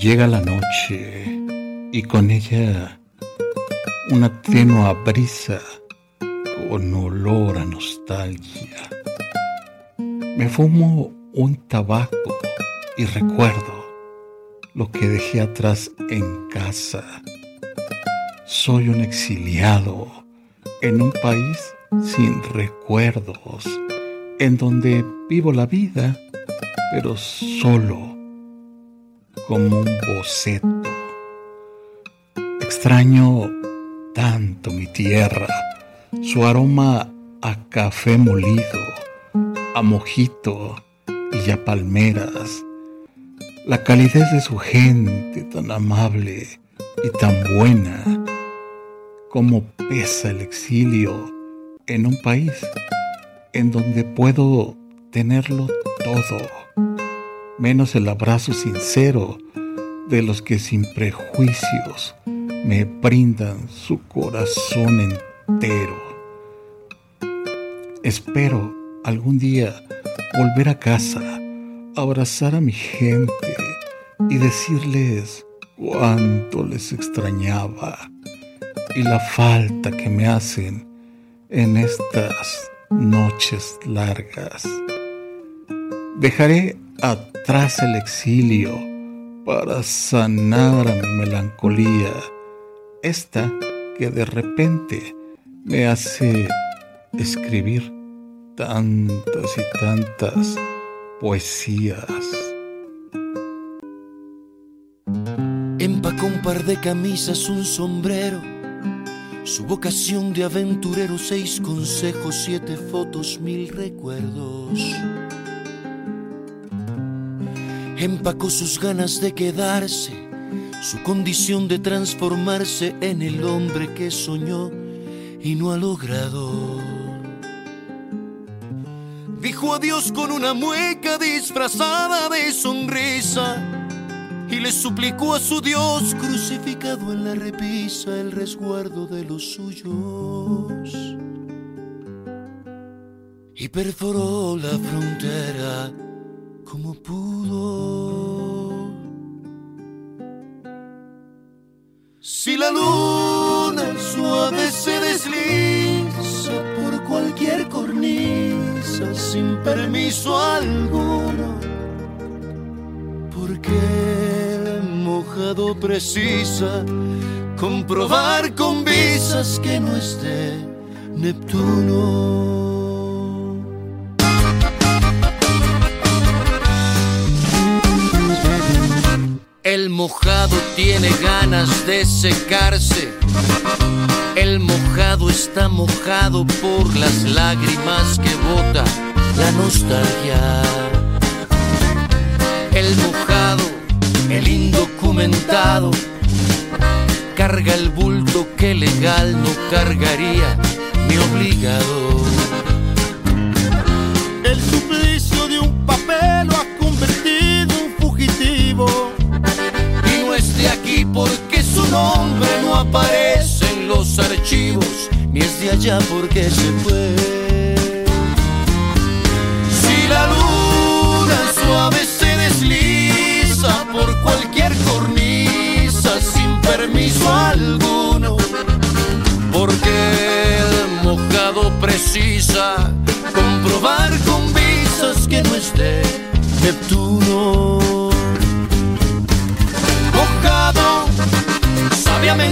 Llega la noche y con ella una tenua brisa con olor a nostalgia. Me fumo un tabaco y recuerdo lo que dejé atrás en casa. Soy un exiliado en un país sin recuerdos, en donde vivo la vida, pero solo como un boceto. Extraño tanto mi tierra, su aroma a café molido, a mojito y a palmeras, la calidez de su gente tan amable y tan buena, como pesa el exilio en un país en donde puedo tenerlo todo menos el abrazo sincero de los que sin prejuicios me brindan su corazón entero. Espero algún día volver a casa, abrazar a mi gente y decirles cuánto les extrañaba y la falta que me hacen en estas noches largas. Dejaré atrás el exilio para sanar a mi melancolía, esta que de repente me hace escribir tantas y tantas poesías. Empacó un par de camisas, un sombrero, su vocación de aventurero, seis consejos, siete fotos, mil recuerdos empacó sus ganas de quedarse, su condición de transformarse en el hombre que soñó y no ha logrado. Dijo adiós con una mueca disfrazada de sonrisa y le suplicó a su Dios crucificado en la repisa el resguardo de los suyos. Y perforó la frontera como pudo. Si la luna suave se desliza por cualquier cornisa sin permiso alguno, porque el mojado precisa comprobar con visas que no esté Neptuno. Mojado tiene ganas de secarse. El mojado está mojado por las lágrimas que bota la nostalgia. El mojado, el indocumentado, carga el bulto que legal no cargaría mi obligado. Archivos, ni es de allá porque se fue. Si la luna suave se desliza por cualquier cornisa sin permiso alguno, porque el mojado precisa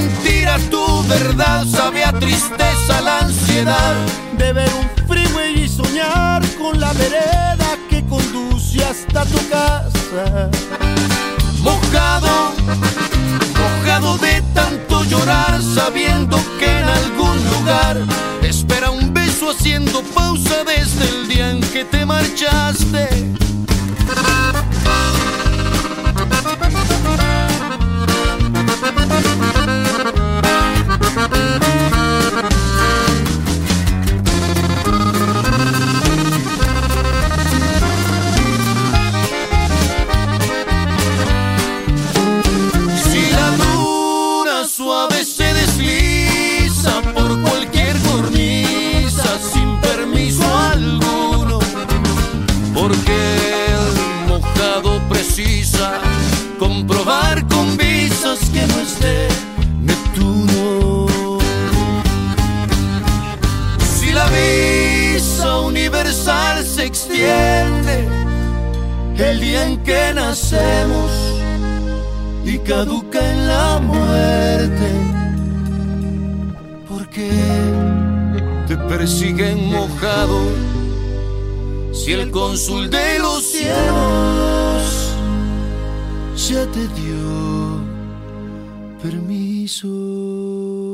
mentira tu verdad, sabía tristeza la ansiedad de ver un freeway y soñar con la vereda que conduce hasta tu casa. Mojado, mojado de tanto llorar, sabiendo que en algún lugar espera un beso haciendo pausa desde el día en que te marchaste nacemos y caduca en la muerte. Porque te persiguen mojado si el cónsul de los cielos ya te dio permiso.